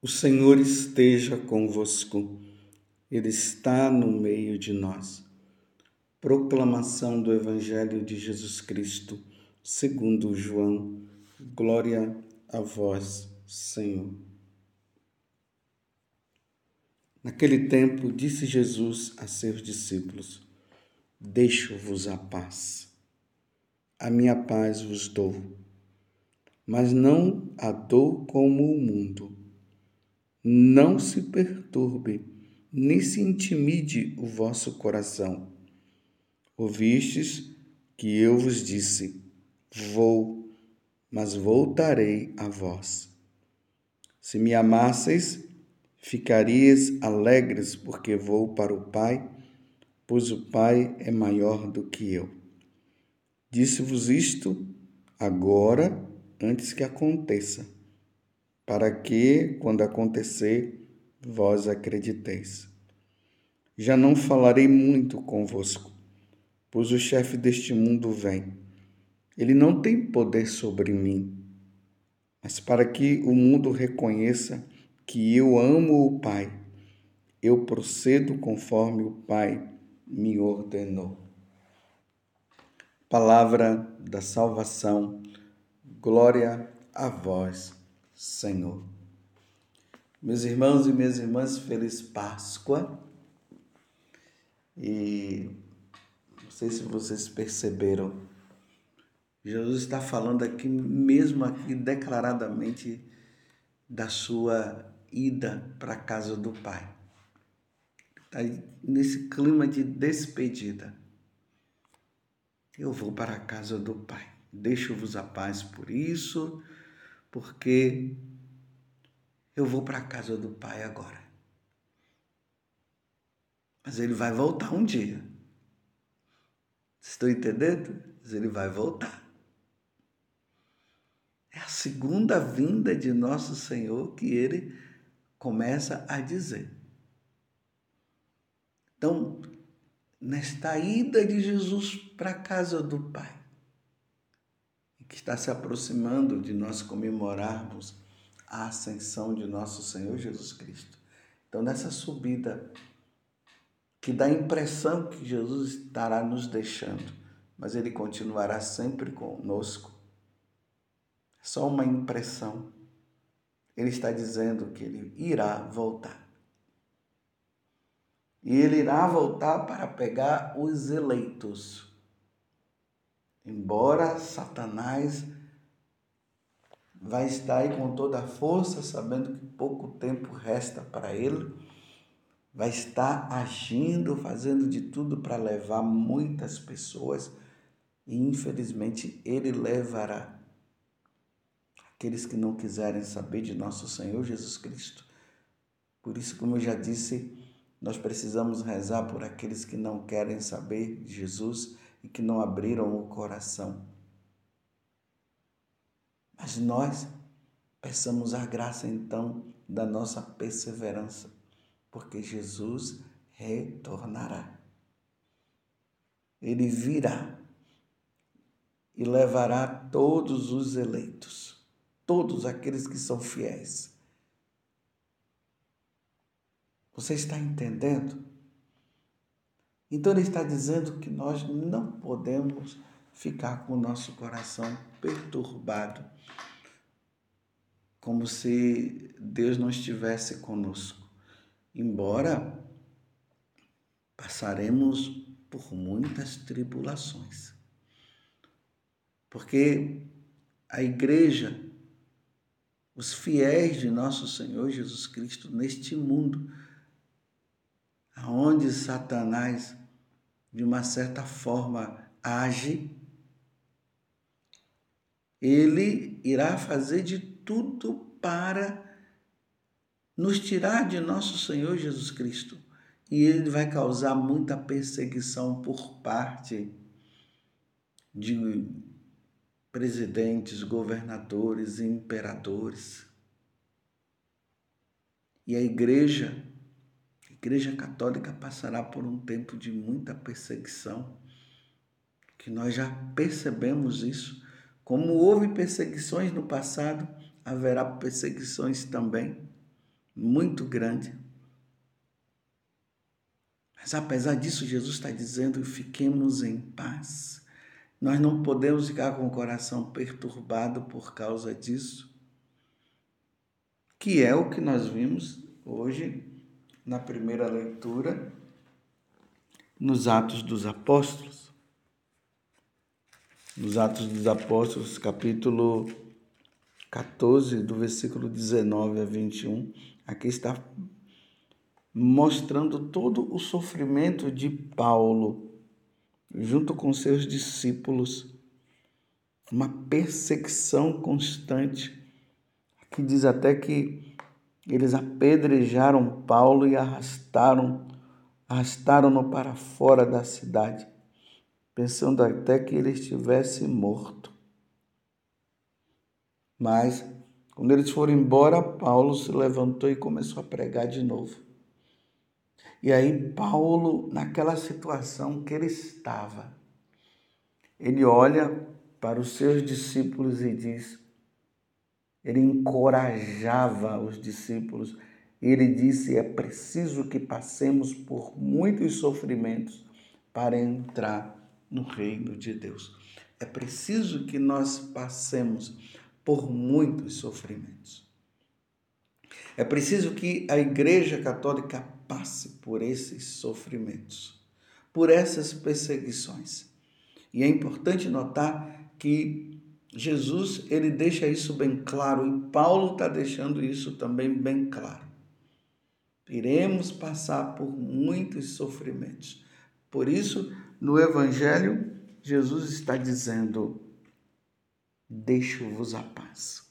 O Senhor esteja convosco, Ele está no meio de nós. Proclamação do Evangelho de Jesus Cristo, segundo João. Glória a vós, Senhor. Naquele tempo, disse Jesus a seus discípulos: Deixo-vos a paz. A minha paz vos dou, mas não a dou como o mundo não se perturbe, nem se intimide o vosso coração. Ouvistes que eu vos disse: Vou, mas voltarei a vós. Se me amasseis, ficarias alegres, porque vou para o Pai, pois o Pai é maior do que eu. Disse-vos isto agora, antes que aconteça para que, quando acontecer, vós acrediteis. Já não falarei muito convosco, pois o chefe deste mundo vem. Ele não tem poder sobre mim, mas para que o mundo reconheça que eu amo o Pai, eu procedo conforme o Pai me ordenou. Palavra da salvação, glória a vós, Senhor. Meus irmãos e minhas irmãs, feliz Páscoa. E não sei se vocês perceberam, Jesus está falando aqui, mesmo aqui declaradamente, da sua ida para a casa do Pai. Está nesse clima de despedida. Eu vou para a casa do Pai. Deixo-vos a paz por isso porque eu vou para a casa do pai agora. Mas ele vai voltar um dia. Estão entendendo? Mas ele vai voltar. É a segunda vinda de nosso Senhor que ele começa a dizer. Então, nesta ida de Jesus para a casa do Pai, que está se aproximando de nós comemorarmos a ascensão de nosso Senhor Jesus Cristo. Então, nessa subida, que dá a impressão que Jesus estará nos deixando, mas Ele continuará sempre conosco. É só uma impressão. Ele está dizendo que Ele irá voltar. E Ele irá voltar para pegar os eleitos Embora Satanás vai estar aí com toda a força, sabendo que pouco tempo resta para ele, vai estar agindo, fazendo de tudo para levar muitas pessoas e infelizmente ele levará aqueles que não quiserem saber de nosso Senhor Jesus Cristo. Por isso, como eu já disse, nós precisamos rezar por aqueles que não querem saber de Jesus e que não abriram o coração. Mas nós peçamos a graça então da nossa perseverança, porque Jesus retornará. Ele virá e levará todos os eleitos, todos aqueles que são fiéis. Você está entendendo? Então ele está dizendo que nós não podemos ficar com o nosso coração perturbado, como se Deus não estivesse conosco. Embora passaremos por muitas tribulações. Porque a igreja, os fiéis de nosso Senhor Jesus Cristo neste mundo, aonde Satanás de uma certa forma age, ele irá fazer de tudo para nos tirar de nosso Senhor Jesus Cristo. E ele vai causar muita perseguição por parte de presidentes, governadores, imperadores. E a igreja Igreja Católica passará por um tempo de muita perseguição, que nós já percebemos isso. Como houve perseguições no passado, haverá perseguições também. muito grande. Mas apesar disso, Jesus está dizendo: fiquemos em paz. Nós não podemos ficar com o coração perturbado por causa disso, que é o que nós vimos hoje na primeira leitura, nos Atos dos Apóstolos. Nos Atos dos Apóstolos, capítulo 14, do versículo 19 a 21, aqui está mostrando todo o sofrimento de Paulo junto com seus discípulos, uma perseguição constante, que diz até que eles apedrejaram Paulo e arrastaram, arrastaram-no para fora da cidade, pensando até que ele estivesse morto. Mas, quando eles foram embora, Paulo se levantou e começou a pregar de novo. E aí, Paulo, naquela situação que ele estava, ele olha para os seus discípulos e diz: ele encorajava os discípulos. Ele disse: é preciso que passemos por muitos sofrimentos para entrar no reino de Deus. É preciso que nós passemos por muitos sofrimentos. É preciso que a Igreja Católica passe por esses sofrimentos, por essas perseguições. E é importante notar que Jesus ele deixa isso bem claro e Paulo está deixando isso também bem claro. Iremos passar por muitos sofrimentos. Por isso, no Evangelho, Jesus está dizendo: Deixo-vos a paz.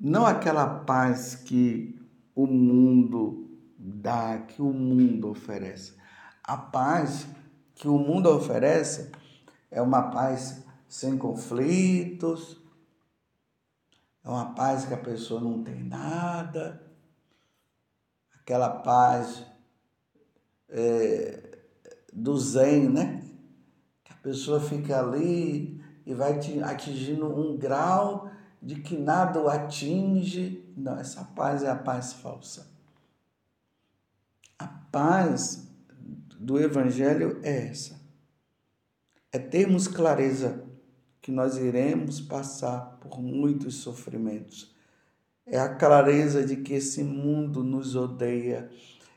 Não aquela paz que o mundo dá, que o mundo oferece. A paz que o mundo oferece é uma paz sem conflitos, é uma paz que a pessoa não tem nada, aquela paz é, do zen, né? Que a pessoa fica ali e vai atingindo um grau de que nada o atinge. Não, essa paz é a paz falsa. Paz do Evangelho é essa: é termos clareza que nós iremos passar por muitos sofrimentos. É a clareza de que esse mundo nos odeia.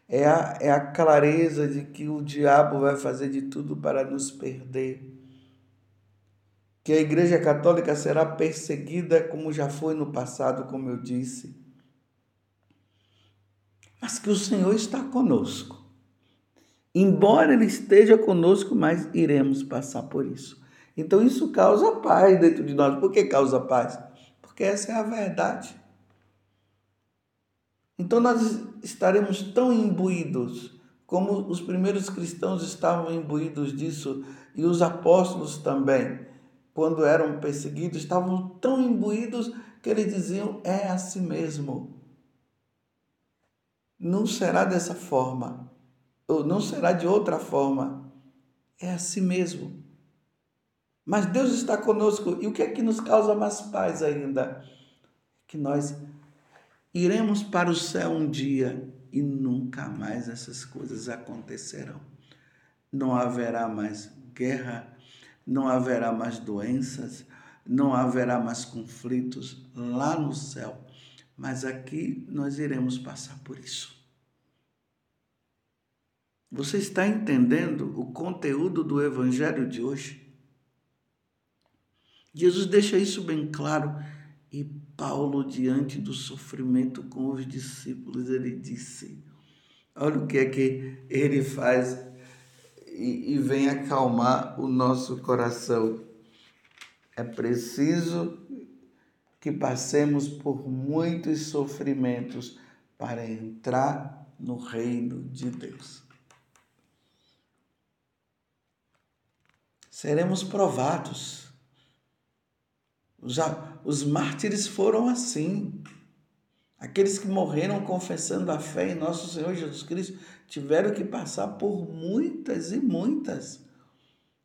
É a, é a clareza de que o diabo vai fazer de tudo para nos perder. Que a Igreja Católica será perseguida como já foi no passado, como eu disse mas que o Senhor está conosco. Embora Ele esteja conosco, mas iremos passar por isso. Então isso causa paz dentro de nós. Por que causa paz? Porque essa é a verdade. Então nós estaremos tão imbuídos como os primeiros cristãos estavam imbuídos disso e os apóstolos também, quando eram perseguidos, estavam tão imbuídos que eles diziam: é assim mesmo não será dessa forma, ou não será de outra forma. É assim mesmo. Mas Deus está conosco. E o que é que nos causa mais paz ainda? Que nós iremos para o céu um dia e nunca mais essas coisas acontecerão. Não haverá mais guerra, não haverá mais doenças, não haverá mais conflitos lá no céu mas aqui nós iremos passar por isso. Você está entendendo o conteúdo do evangelho de hoje? Jesus deixa isso bem claro e Paulo, diante do sofrimento com os discípulos, ele disse: Olha o que é que ele faz e, e vem acalmar o nosso coração. É preciso que passemos por muitos sofrimentos para entrar no reino de Deus. Seremos provados. Já os mártires foram assim. Aqueles que morreram confessando a fé em nosso Senhor Jesus Cristo tiveram que passar por muitas e muitas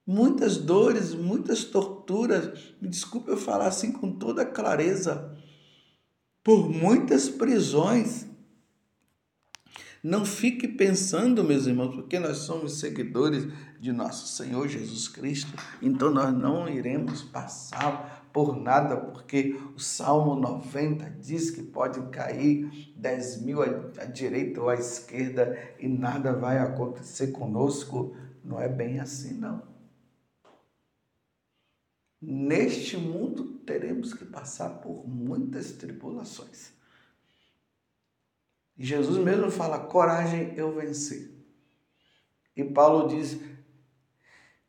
muitas dores, muitas torturas. Me desculpe eu falar assim com toda clareza. Por muitas prisões. Não fique pensando, meus irmãos, porque nós somos seguidores de nosso Senhor Jesus Cristo, então nós não iremos passar por nada, porque o Salmo 90 diz que pode cair 10 mil à direita ou à esquerda e nada vai acontecer conosco. Não é bem assim, não. Neste mundo teremos que passar por muitas tribulações. Jesus mesmo fala: coragem, eu venci. E Paulo diz: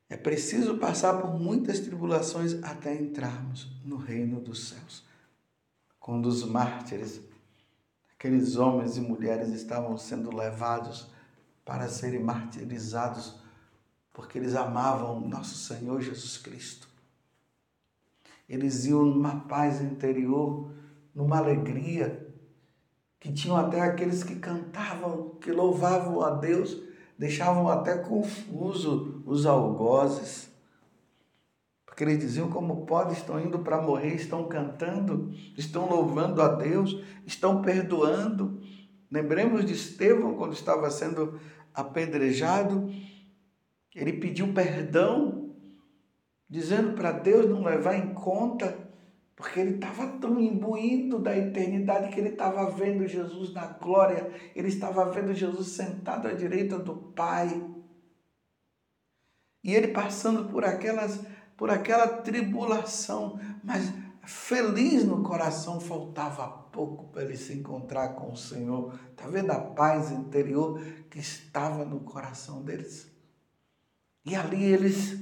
é preciso passar por muitas tribulações até entrarmos no reino dos céus. Quando os mártires, aqueles homens e mulheres, estavam sendo levados para serem martirizados, porque eles amavam nosso Senhor Jesus Cristo. Eles iam numa paz interior, numa alegria, que tinham até aqueles que cantavam, que louvavam a Deus, deixavam até confuso os algozes. Porque eles diziam como pode, estão indo para morrer, estão cantando, estão louvando a Deus, estão perdoando. Lembremos de Estevão quando estava sendo apedrejado, ele pediu perdão, dizendo para Deus não levar em conta porque ele estava tão imbuído da eternidade que ele estava vendo Jesus na glória, ele estava vendo Jesus sentado à direita do Pai. E ele passando por aquelas por aquela tribulação, mas feliz no coração, faltava pouco para ele se encontrar com o Senhor. Está vendo a paz interior que estava no coração deles? E ali eles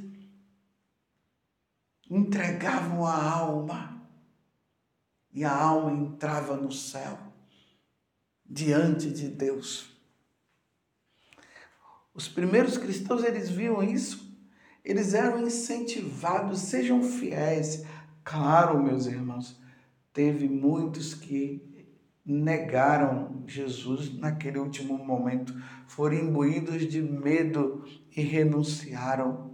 entregavam a alma e a alma entrava no céu, diante de Deus. Os primeiros cristãos, eles viam isso, eles eram incentivados, sejam fiéis. Claro, meus irmãos, teve muitos que negaram Jesus naquele último momento, foram imbuídos de medo e renunciaram.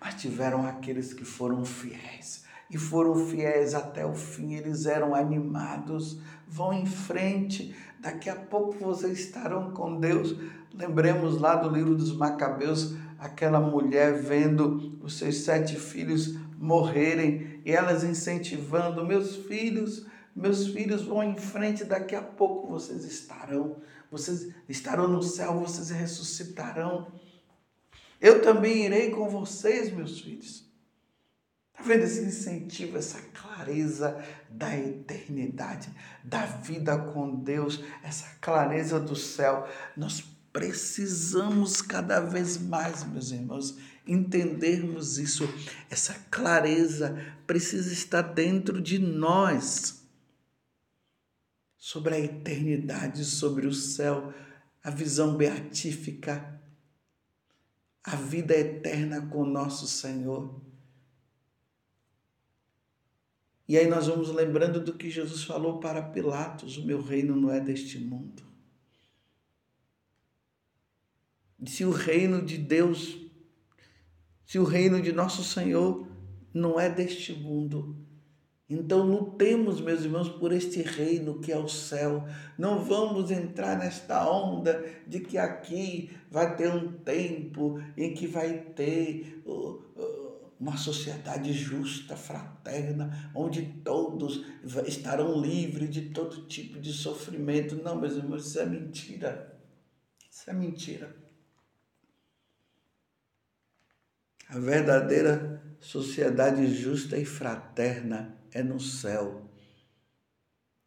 Mas tiveram aqueles que foram fiéis e foram fiéis até o fim, eles eram animados. Vão em frente, daqui a pouco vocês estarão com Deus. Lembremos lá do livro dos Macabeus, aquela mulher vendo os seus sete filhos morrerem e elas incentivando: meus filhos, meus filhos vão em frente, daqui a pouco vocês estarão, vocês estarão no céu, vocês ressuscitarão. Eu também irei com vocês, meus filhos. Está vendo esse incentivo, essa clareza da eternidade, da vida com Deus, essa clareza do céu? Nós precisamos cada vez mais, meus irmãos, entendermos isso. Essa clareza precisa estar dentro de nós sobre a eternidade, sobre o céu, a visão beatífica, a vida eterna com nosso Senhor. E aí nós vamos lembrando do que Jesus falou para Pilatos: o meu reino não é deste mundo. Se o reino de Deus, se o reino de nosso Senhor não é deste mundo, então lutemos, meus irmãos, por este reino que é o céu. Não vamos entrar nesta onda de que aqui vai ter um tempo em que vai ter uma sociedade justa, fraterna, onde todos estarão livres de todo tipo de sofrimento. Não, meus irmãos, isso é mentira. Isso é mentira. A verdadeira sociedade justa e fraterna é no céu.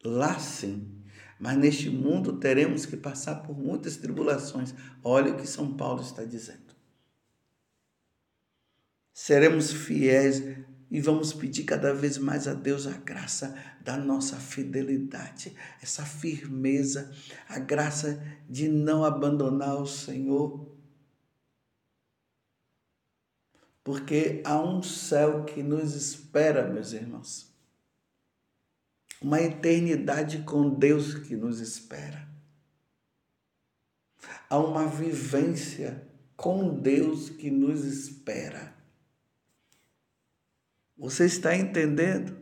Lá sim. Mas neste mundo teremos que passar por muitas tribulações. Olha o que São Paulo está dizendo seremos fiéis e vamos pedir cada vez mais a Deus a graça da nossa fidelidade, essa firmeza, a graça de não abandonar o Senhor. Porque há um céu que nos espera, meus irmãos. Uma eternidade com Deus que nos espera. Há uma vivência com Deus que nos espera. Você está entendendo?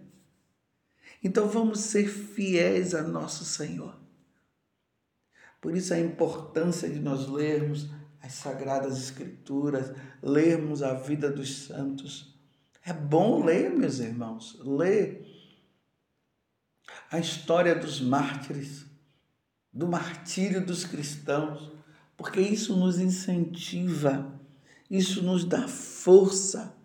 Então vamos ser fiéis a nosso Senhor. Por isso a importância de nós lermos as Sagradas Escrituras, lermos a vida dos santos. É bom ler, meus irmãos, ler a história dos mártires, do martírio dos cristãos, porque isso nos incentiva, isso nos dá força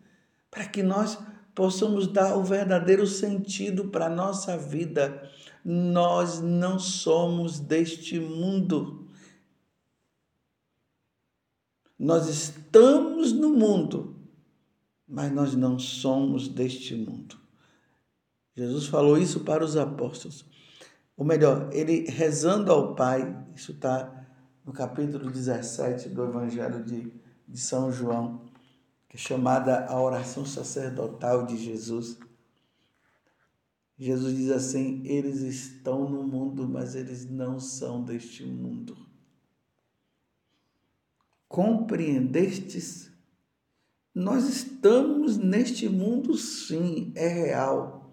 para que nós possamos dar o verdadeiro sentido para a nossa vida. Nós não somos deste mundo. Nós estamos no mundo, mas nós não somos deste mundo. Jesus falou isso para os apóstolos. Ou melhor, ele rezando ao Pai, isso está no capítulo 17 do Evangelho de, de São João, chamada a oração sacerdotal de Jesus. Jesus diz assim: Eles estão no mundo, mas eles não são deste mundo. Compreendestes? Nós estamos neste mundo, sim, é real.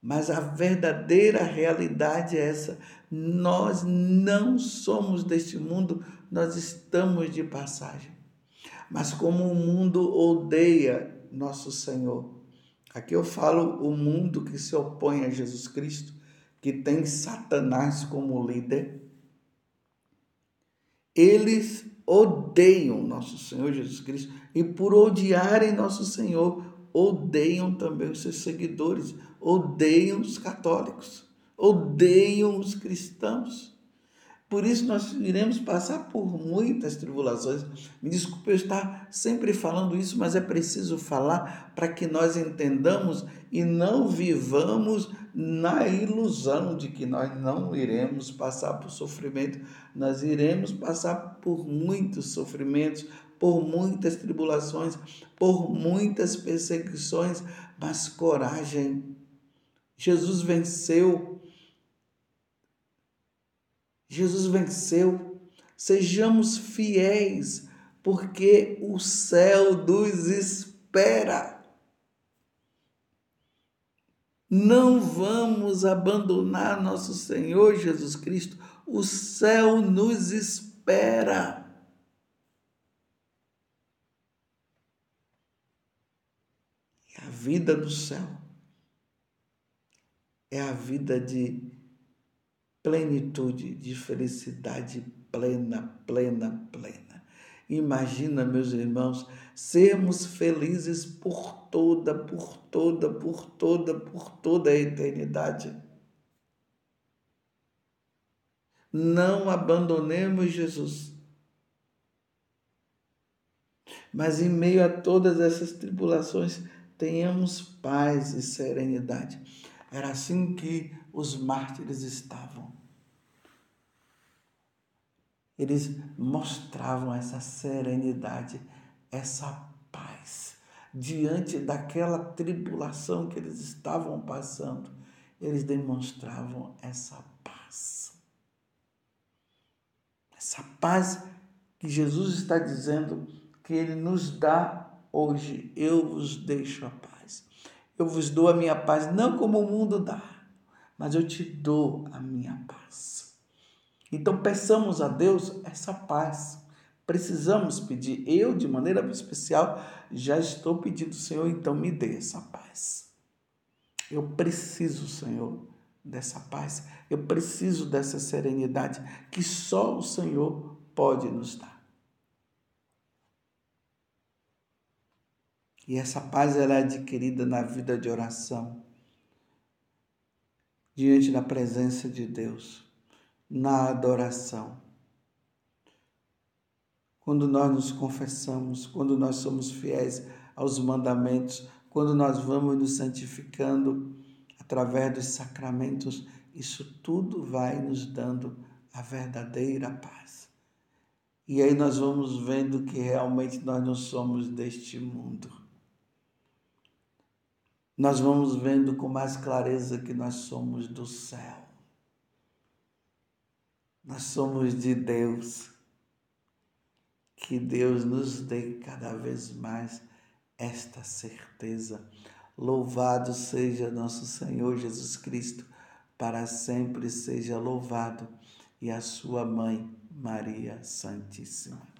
Mas a verdadeira realidade é essa. Nós não somos deste mundo, nós estamos de passagem. Mas como o mundo odeia nosso Senhor, aqui eu falo o mundo que se opõe a Jesus Cristo, que tem Satanás como líder, eles odeiam nosso Senhor Jesus Cristo e por odiarem nosso Senhor, odeiam também os seus seguidores, odeiam os católicos, odeiam os cristãos. Por isso nós iremos passar por muitas tribulações. Me desculpe eu estar sempre falando isso, mas é preciso falar para que nós entendamos e não vivamos na ilusão de que nós não iremos passar por sofrimento. Nós iremos passar por muitos sofrimentos, por muitas tribulações, por muitas perseguições, mas coragem. Jesus venceu. Jesus venceu. Sejamos fiéis, porque o céu nos espera. Não vamos abandonar nosso Senhor Jesus Cristo. O céu nos espera. a vida do céu é a vida de plenitude, de felicidade plena, plena, plena. Imagina, meus irmãos, sermos felizes por toda, por toda, por toda, por toda a eternidade. Não abandonemos Jesus. Mas em meio a todas essas tribulações, tenhamos paz e serenidade. Era assim que os mártires estavam. Eles mostravam essa serenidade, essa paz. Diante daquela tribulação que eles estavam passando, eles demonstravam essa paz. Essa paz que Jesus está dizendo que Ele nos dá Hoje eu vos deixo a paz. Eu vos dou a minha paz, não como o mundo dá, mas eu te dou a minha paz. Então peçamos a Deus essa paz. Precisamos pedir. Eu, de maneira especial, já estou pedindo, Senhor, então me dê essa paz. Eu preciso, Senhor, dessa paz. Eu preciso dessa serenidade que só o Senhor pode nos dar. E essa paz ela é adquirida na vida de oração, diante da presença de Deus, na adoração. Quando nós nos confessamos, quando nós somos fiéis aos mandamentos, quando nós vamos nos santificando através dos sacramentos, isso tudo vai nos dando a verdadeira paz. E aí nós vamos vendo que realmente nós não somos deste mundo nós vamos vendo com mais clareza que nós somos do céu. Nós somos de Deus. Que Deus nos dê cada vez mais esta certeza. Louvado seja nosso Senhor Jesus Cristo, para sempre seja louvado. e a sua mãe, Maria Santíssima.